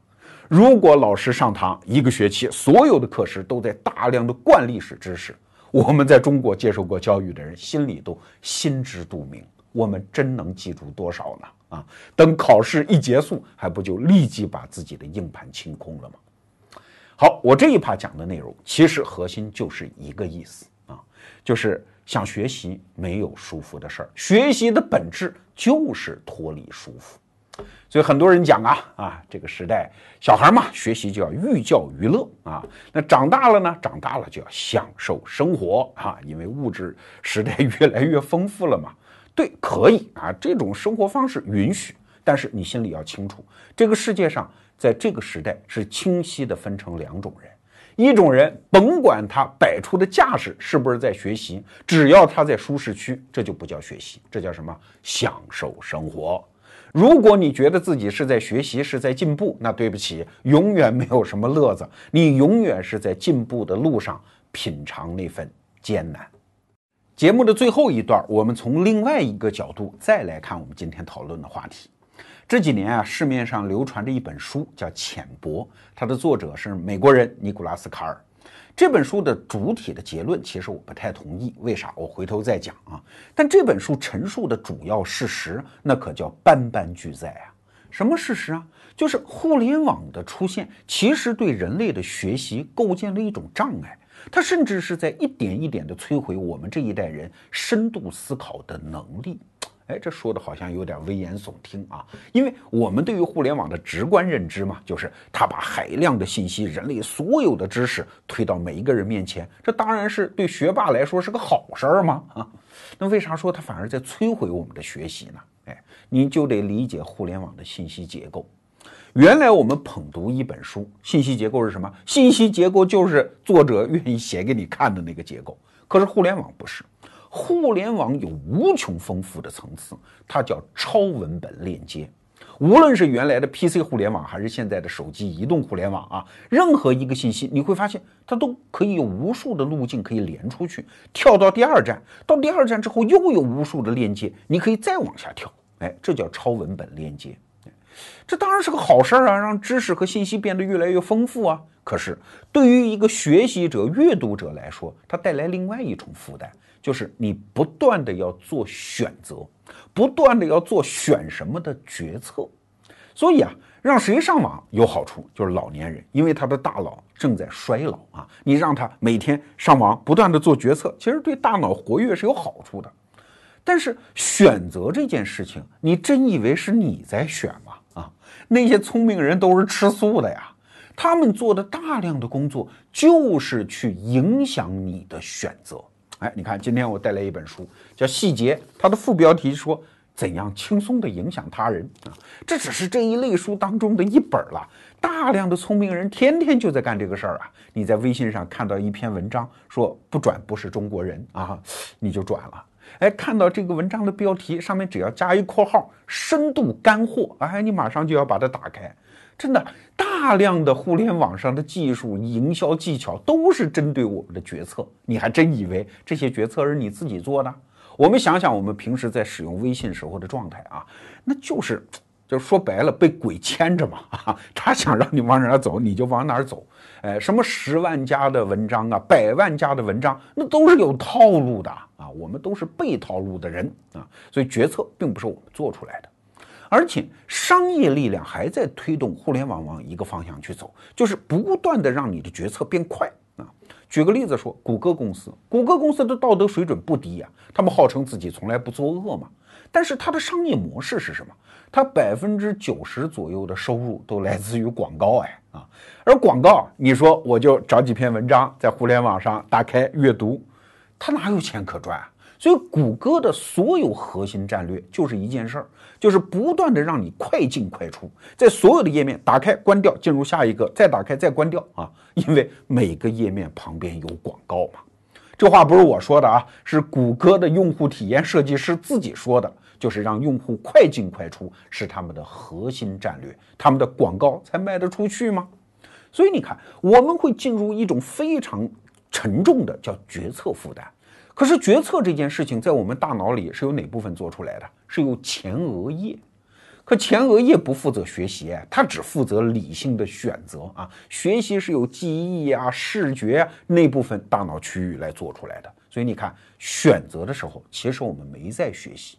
如果老师上堂一个学期，所有的课时都在大量的灌历史知识，我们在中国接受过教育的人心里都心知肚明，我们真能记住多少呢？啊，等考试一结束，还不就立即把自己的硬盘清空了吗？好，我这一趴讲的内容，其实核心就是一个意思啊，就是想学习没有舒服的事儿，学习的本质就是脱离舒服。所以很多人讲啊啊，这个时代小孩嘛，学习就要寓教于乐啊，那长大了呢，长大了就要享受生活啊，因为物质时代越来越丰富了嘛。对，可以啊，这种生活方式允许，但是你心里要清楚，这个世界上。在这个时代是清晰的分成两种人，一种人甭管他摆出的架势是不是在学习，只要他在舒适区，这就不叫学习，这叫什么？享受生活。如果你觉得自己是在学习，是在进步，那对不起，永远没有什么乐子，你永远是在进步的路上品尝那份艰难。节目的最后一段，我们从另外一个角度再来看我们今天讨论的话题。这几年啊，市面上流传着一本书，叫《浅薄》，它的作者是美国人尼古拉斯·卡尔。这本书的主体的结论，其实我不太同意。为啥？我回头再讲啊。但这本书陈述的主要事实，那可叫斑斑俱在啊。什么事实啊？就是互联网的出现，其实对人类的学习构建了一种障碍，它甚至是在一点一点地摧毁我们这一代人深度思考的能力。哎，这说的好像有点危言耸听啊！因为我们对于互联网的直观认知嘛，就是它把海量的信息、人类所有的知识推到每一个人面前，这当然是对学霸来说是个好事儿嘛啊！那为啥说它反而在摧毁我们的学习呢？哎，你就得理解互联网的信息结构。原来我们捧读一本书，信息结构是什么？信息结构就是作者愿意写给你看的那个结构。可是互联网不是。互联网有无穷丰富的层次，它叫超文本链接。无论是原来的 PC 互联网，还是现在的手机移动互联网啊，任何一个信息，你会发现它都可以有无数的路径可以连出去，跳到第二站，到第二站之后又有无数的链接，你可以再往下跳。哎，这叫超文本链接。这当然是个好事儿啊，让知识和信息变得越来越丰富啊。可是对于一个学习者、阅读者来说，它带来另外一种负担。就是你不断的要做选择，不断的要做选什么的决策，所以啊，让谁上网有好处，就是老年人，因为他的大脑正在衰老啊。你让他每天上网，不断的做决策，其实对大脑活跃是有好处的。但是选择这件事情，你真以为是你在选吗？那些聪明人都是吃素的呀，他们做的大量的工作就是去影响你的选择。哎，你看，今天我带来一本书，叫《细节》，它的副标题说怎样轻松地影响他人啊。这只是这一类书当中的一本了。大量的聪明人天天就在干这个事儿啊。你在微信上看到一篇文章，说不转不是中国人啊，你就转了。哎，看到这个文章的标题上面只要加一括号，深度干货，哎，你马上就要把它打开。真的，大量的互联网上的技术、营销技巧都是针对我们的决策。你还真以为这些决策是你自己做的？我们想想，我们平时在使用微信时候的状态啊，那就是就说白了，被鬼牵着嘛，他想让你往哪儿走，你就往哪儿走。哎，什么十万加的文章啊，百万加的文章，那都是有套路的啊。我们都是被套路的人啊，所以决策并不是我们做出来的。而且商业力量还在推动互联网往一个方向去走，就是不断的让你的决策变快啊。举个例子说，谷歌公司，谷歌公司的道德水准不低呀，他们号称自己从来不作恶嘛。但是它的商业模式是什么？它百分之九十左右的收入都来自于广告，哎啊，而广告，你说我就找几篇文章在互联网上打开阅读，它哪有钱可赚啊？所以谷歌的所有核心战略就是一件事儿，就是不断的让你快进快出，在所有的页面打开、关掉，进入下一个，再打开、再关掉啊，因为每个页面旁边有广告嘛。这话不是我说的啊，是谷歌的用户体验设计师自己说的。就是让用户快进快出是他们的核心战略，他们的广告才卖得出去吗？所以你看，我们会进入一种非常沉重的叫决策负担。可是决策这件事情在我们大脑里是由哪部分做出来的？是由前额叶。可前额叶不负责学习，它只负责理性的选择啊。学习是由记忆啊、视觉啊那部分大脑区域来做出来的。所以你看，选择的时候，其实我们没在学习。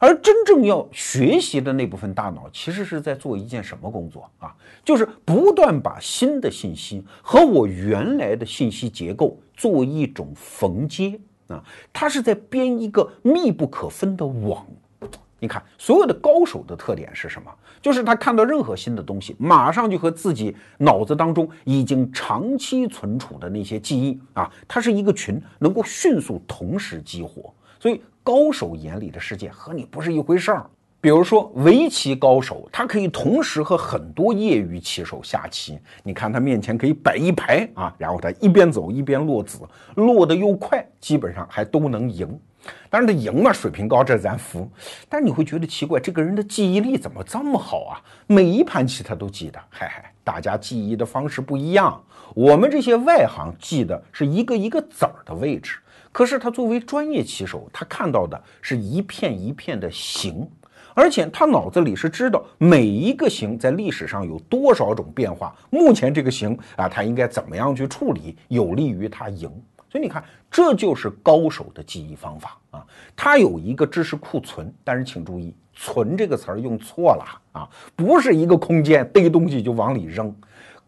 而真正要学习的那部分大脑，其实是在做一件什么工作啊？就是不断把新的信息和我原来的信息结构做一种缝接啊，它是在编一个密不可分的网。你看，所有的高手的特点是什么？就是他看到任何新的东西，马上就和自己脑子当中已经长期存储的那些记忆啊，它是一个群，能够迅速同时激活，所以。高手眼里的世界和你不是一回事儿。比如说围棋高手，他可以同时和很多业余棋手下棋。你看他面前可以摆一排啊，然后他一边走一边落子，落得又快，基本上还都能赢。当然他赢嘛，水平高，这咱服。但是你会觉得奇怪，这个人的记忆力怎么这么好啊？每一盘棋他都记得。嗨嗨，大家记忆的方式不一样。我们这些外行记的是一个一个子儿的位置。可是他作为专业棋手，他看到的是一片一片的形，而且他脑子里是知道每一个形在历史上有多少种变化。目前这个形啊，他应该怎么样去处理，有利于他赢。所以你看，这就是高手的记忆方法啊。他有一个知识库存，但是请注意，“存”这个词儿用错了啊，不是一个空间逮东西就往里扔。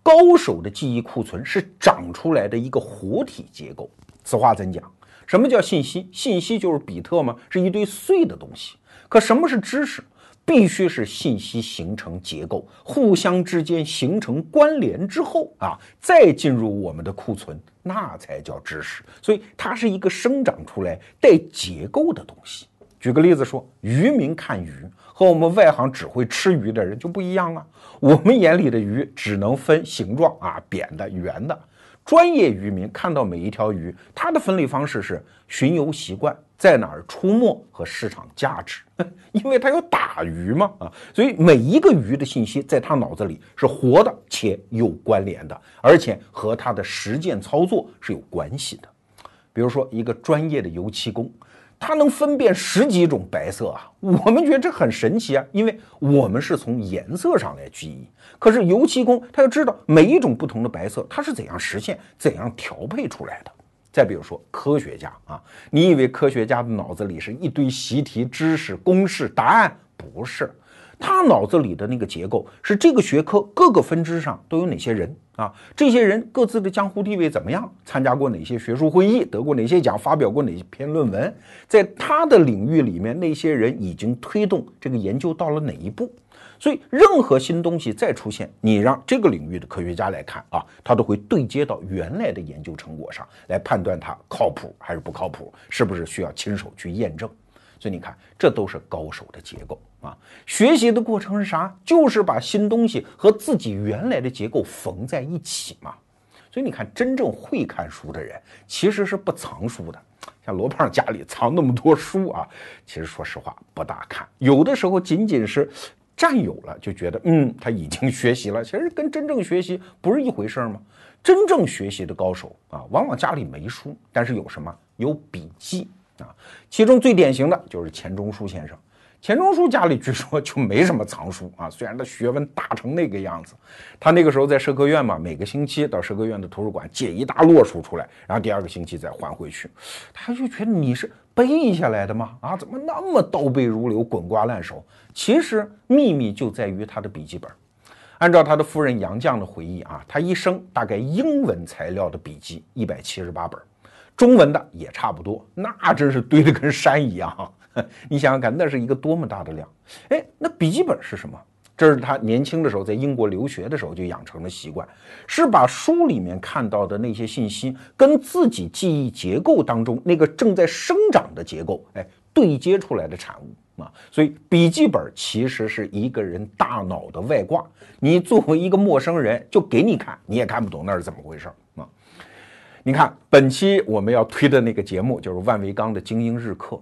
高手的记忆库存是长出来的一个活体结构。此话怎讲？什么叫信息？信息就是比特吗？是一堆碎的东西。可什么是知识？必须是信息形成结构，互相之间形成关联之后啊，再进入我们的库存，那才叫知识。所以它是一个生长出来带结构的东西。举个例子说，渔民看鱼和我们外行只会吃鱼的人就不一样了。我们眼里的鱼只能分形状啊，扁的、圆的。专业渔民看到每一条鱼，他的分类方式是巡游习惯，在哪儿出没和市场价值，因为他要打鱼嘛啊，所以每一个鱼的信息在他脑子里是活的且有关联的，而且和他的实践操作是有关系的。比如说一个专业的油漆工。它能分辨十几种白色啊，我们觉得这很神奇啊，因为我们是从颜色上来记忆。可是油漆工他要知道每一种不同的白色，它是怎样实现、怎样调配出来的。再比如说科学家啊，你以为科学家的脑子里是一堆习题、知识、公式、答案？不是。他脑子里的那个结构是这个学科各个分支上都有哪些人啊？这些人各自的江湖地位怎么样？参加过哪些学术会议？得过哪些奖？发表过哪些篇论文？在他的领域里面，那些人已经推动这个研究到了哪一步？所以，任何新东西再出现，你让这个领域的科学家来看啊，他都会对接到原来的研究成果上来判断它靠谱还是不靠谱，是不是需要亲手去验证。所以你看，这都是高手的结构啊！学习的过程是啥？就是把新东西和自己原来的结构缝在一起嘛。所以你看，真正会看书的人其实是不藏书的。像罗胖家里藏那么多书啊，其实说实话不大看。有的时候仅仅是占有了，就觉得嗯，他已经学习了。其实跟真正学习不是一回事吗？真正学习的高手啊，往往家里没书，但是有什么？有笔记。啊，其中最典型的就是钱钟书先生。钱钟书家里据说就没什么藏书啊，虽然他学问大成那个样子，他那个时候在社科院嘛，每个星期到社科院的图书馆借一大摞书出来，然后第二个星期再还回去，他就觉得你是背下来的吗？啊，怎么那么倒背如流、滚瓜烂熟？其实秘密就在于他的笔记本。按照他的夫人杨绛的回忆啊，他一生大概英文材料的笔记一百七十八本，中文的也差不多，那真是堆得跟山一样。你想想看，那是一个多么大的量！哎，那笔记本是什么？这是他年轻的时候在英国留学的时候就养成的习惯，是把书里面看到的那些信息跟自己记忆结构当中那个正在生长的结构，哎，对接出来的产物啊。所以笔记本其实是一个人大脑的外挂，你作为一个陌生人，就给你看，你也看不懂那是怎么回事啊。你看，本期我们要推的那个节目就是万维钢的精英日课。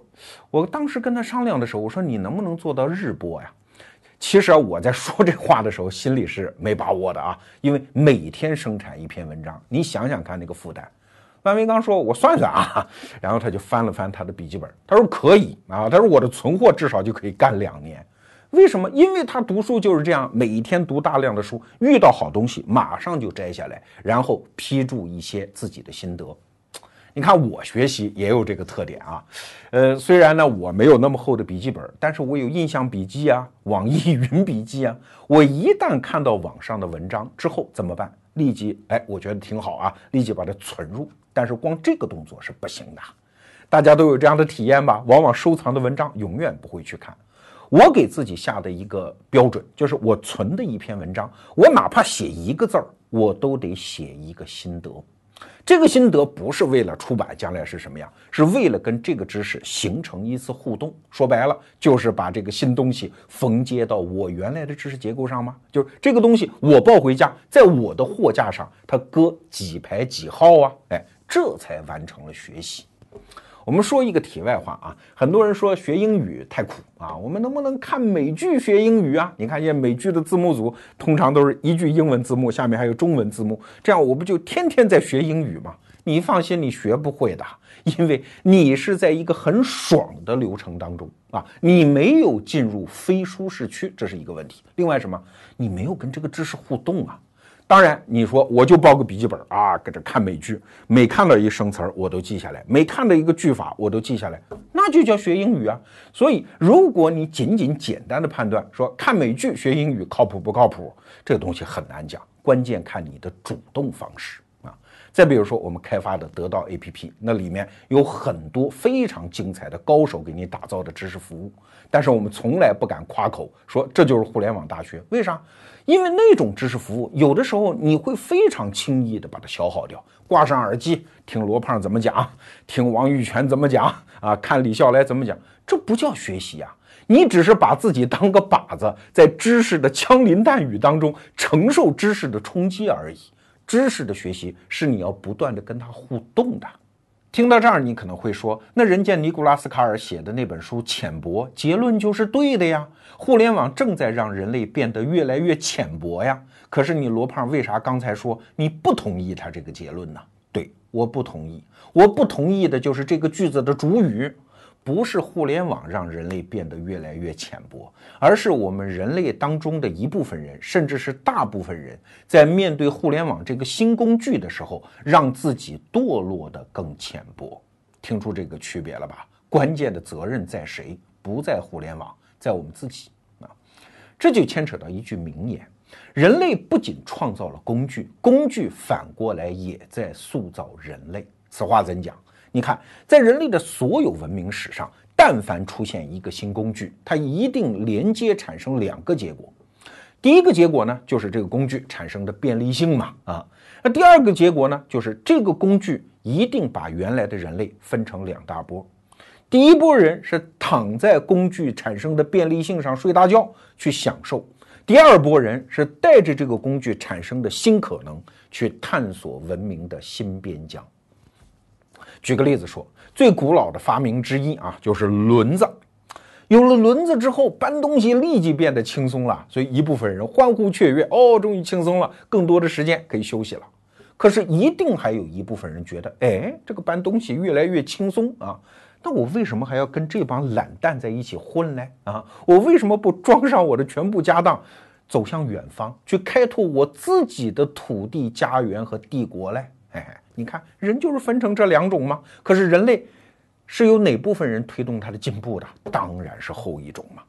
我当时跟他商量的时候，我说你能不能做到日播呀？其实啊，我在说这话的时候，心里是没把握的啊，因为每天生产一篇文章，你想想看那个负担。万维钢说：“我算算啊。”然后他就翻了翻他的笔记本，他说：“可以啊。”他说：“我的存货至少就可以干两年。”为什么？因为他读书就是这样，每天读大量的书，遇到好东西马上就摘下来，然后批注一些自己的心得。你看我学习也有这个特点啊，呃，虽然呢我没有那么厚的笔记本，但是我有印象笔记啊、网易云笔记啊。我一旦看到网上的文章之后怎么办？立即哎，我觉得挺好啊，立即把它存入。但是光这个动作是不行的，大家都有这样的体验吧？往往收藏的文章永远不会去看。我给自己下的一个标准，就是我存的一篇文章，我哪怕写一个字儿，我都得写一个心得。这个心得不是为了出版，将来是什么样？是为了跟这个知识形成一次互动。说白了，就是把这个新东西缝接到我原来的知识结构上吗？就是这个东西我抱回家，在我的货架上，它搁几排几号啊？哎，这才完成了学习。我们说一个题外话啊，很多人说学英语太苦啊，我们能不能看美剧学英语啊？你看见美剧的字幕组通常都是一句英文字幕，下面还有中文字幕，这样我不就天天在学英语吗？你放心，你学不会的，因为你是在一个很爽的流程当中啊，你没有进入非舒适区，这是一个问题。另外什么？你没有跟这个知识互动啊。当然，你说我就抱个笔记本啊，搁这看美剧，每看到一生词儿我都记下来，每看到一个句法我都记下来，那就叫学英语啊。所以，如果你仅仅简单的判断说看美剧学英语靠谱不靠谱，这个东西很难讲，关键看你的主动方式。再比如说，我们开发的得到 APP，那里面有很多非常精彩的高手给你打造的知识服务，但是我们从来不敢夸口说这就是互联网大学，为啥？因为那种知识服务，有的时候你会非常轻易的把它消耗掉。挂上耳机听罗胖怎么讲，听王玉泉怎么讲啊，看李笑来怎么讲，这不叫学习啊！你只是把自己当个靶子，在知识的枪林弹雨当中承受知识的冲击而已。知识的学习是你要不断的跟他互动的。听到这儿，你可能会说，那人家尼古拉斯卡尔写的那本书浅薄，结论就是对的呀。互联网正在让人类变得越来越浅薄呀。可是你罗胖为啥刚才说你不同意他这个结论呢？对，我不同意。我不同意的就是这个句子的主语，不是互联网让人类变得越来越浅薄，而是我们人类当中的一部分人，甚至是大部分人在面对互联网这个新工具的时候，让自己堕落的更浅薄。听出这个区别了吧？关键的责任在谁？不在互联网。在我们自己啊，这就牵扯到一句名言：人类不仅创造了工具，工具反过来也在塑造人类。此话怎讲？你看，在人类的所有文明史上，但凡出现一个新工具，它一定连接产生两个结果。第一个结果呢，就是这个工具产生的便利性嘛啊。那第二个结果呢，就是这个工具一定把原来的人类分成两大波。第一波人是躺在工具产生的便利性上睡大觉去享受，第二波人是带着这个工具产生的新可能去探索文明的新边疆。举个例子说，最古老的发明之一啊，就是轮子。有了轮子之后，搬东西立即变得轻松了，所以一部分人欢呼雀跃，哦，终于轻松了，更多的时间可以休息了。可是，一定还有一部分人觉得，哎，这个搬东西越来越轻松啊。那我为什么还要跟这帮懒蛋在一起混呢？啊，我为什么不装上我的全部家当，走向远方，去开拓我自己的土地、家园和帝国嘞？哎，你看，人就是分成这两种吗？可是人类是由哪部分人推动他的进步的？当然是后一种嘛。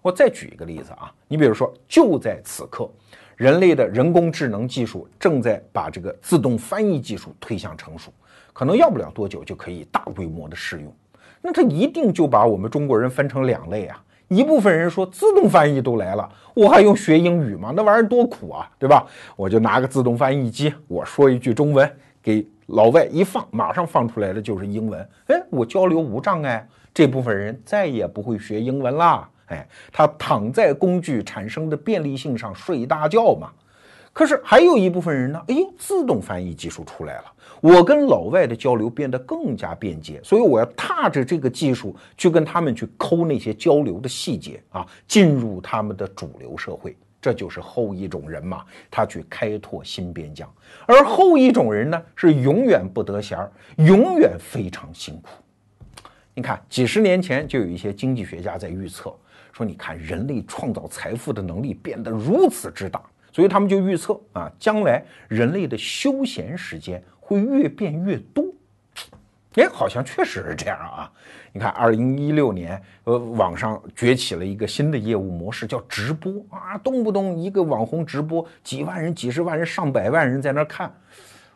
我再举一个例子啊，你比如说，就在此刻，人类的人工智能技术正在把这个自动翻译技术推向成熟，可能要不了多久就可以大规模的适用。那它一定就把我们中国人分成两类啊，一部分人说自动翻译都来了，我还用学英语吗？那玩意儿多苦啊，对吧？我就拿个自动翻译机，我说一句中文，给老外一放，马上放出来的就是英文，哎，我交流无障碍。这部分人再也不会学英文啦。哎，他躺在工具产生的便利性上睡大觉嘛。可是还有一部分人呢，哎呦，自动翻译技术出来了，我跟老外的交流变得更加便捷，所以我要踏着这个技术去跟他们去抠那些交流的细节啊，进入他们的主流社会。这就是后一种人嘛，他去开拓新边疆。而后一种人呢，是永远不得闲儿，永远非常辛苦。你看，几十年前就有一些经济学家在预测。说你看，人类创造财富的能力变得如此之大，所以他们就预测啊，将来人类的休闲时间会越变越多。哎，好像确实是这样啊。你看，二零一六年，呃，网上崛起了一个新的业务模式，叫直播啊，动不动一个网红直播，几万人、几十万人、上百万人在那看。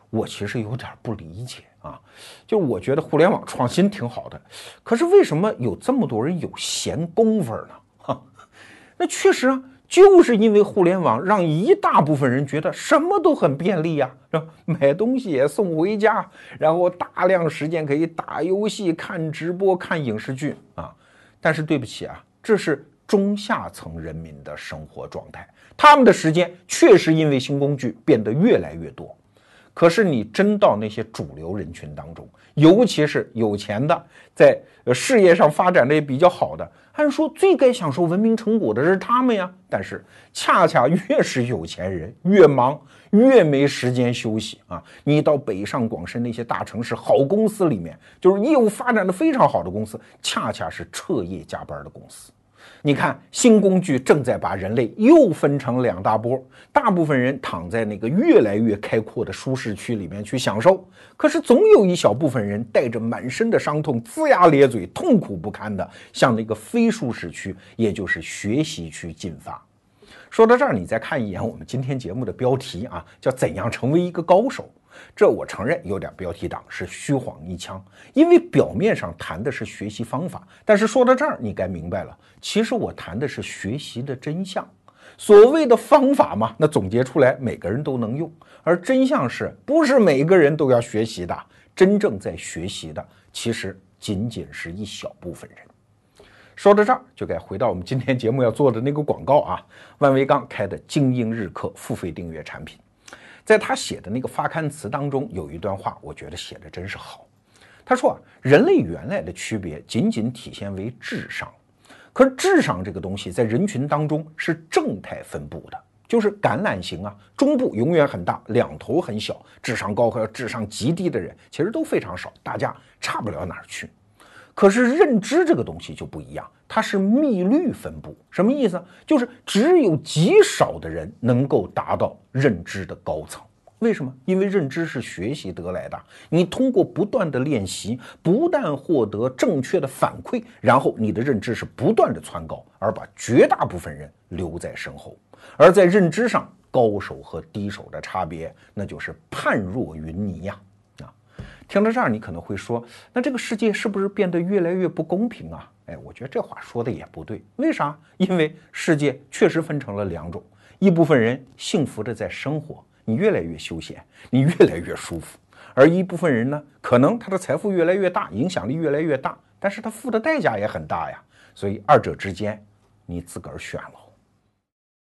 我其实有点不理解啊，就我觉得互联网创新挺好的，可是为什么有这么多人有闲工夫呢？那确实啊，就是因为互联网让一大部分人觉得什么都很便利呀，是吧？买东西也送回家，然后大量时间可以打游戏、看直播、看影视剧啊。但是对不起啊，这是中下层人民的生活状态，他们的时间确实因为新工具变得越来越多。可是你真到那些主流人群当中，尤其是有钱的，在事业上发展的也比较好的。按说最该享受文明成果的是他们呀，但是恰恰越是有钱人越忙，越没时间休息啊！你到北上广深那些大城市好公司里面，就是业务发展的非常好的公司，恰恰是彻夜加班的公司。你看，新工具正在把人类又分成两大波，大部分人躺在那个越来越开阔的舒适区里面去享受，可是总有一小部分人带着满身的伤痛，龇牙咧嘴，痛苦不堪的向那个非舒适区，也就是学习区进发。说到这儿，你再看一眼我们今天节目的标题啊，叫“怎样成为一个高手”。这我承认有点标题党，是虚晃一枪。因为表面上谈的是学习方法，但是说到这儿，你该明白了，其实我谈的是学习的真相。所谓的方法嘛，那总结出来每个人都能用，而真相是不是每个人都要学习的？真正在学习的，其实仅仅是一小部分人。说到这儿，就该回到我们今天节目要做的那个广告啊，万维钢开的精英日课付费订阅产品。在他写的那个发刊词当中，有一段话，我觉得写的真是好。他说啊，人类原来的区别仅仅体现为智商，可是智商这个东西在人群当中是正态分布的，就是橄榄型啊，中部永远很大，两头很小，智商高和智商极低的人其实都非常少，大家差不了哪儿去。可是认知这个东西就不一样，它是密律分布，什么意思？就是只有极少的人能够达到认知的高层。为什么？因为认知是学习得来的，你通过不断的练习，不但获得正确的反馈，然后你的认知是不断的蹿高，而把绝大部分人留在身后。而在认知上，高手和低手的差别，那就是判若云泥呀。听到这儿，你可能会说，那这个世界是不是变得越来越不公平啊？哎，我觉得这话说的也不对。为啥？因为世界确实分成了两种，一部分人幸福的在生活，你越来越休闲，你越来越舒服；而一部分人呢，可能他的财富越来越大，影响力越来越大，但是他付的代价也很大呀。所以二者之间，你自个儿选了。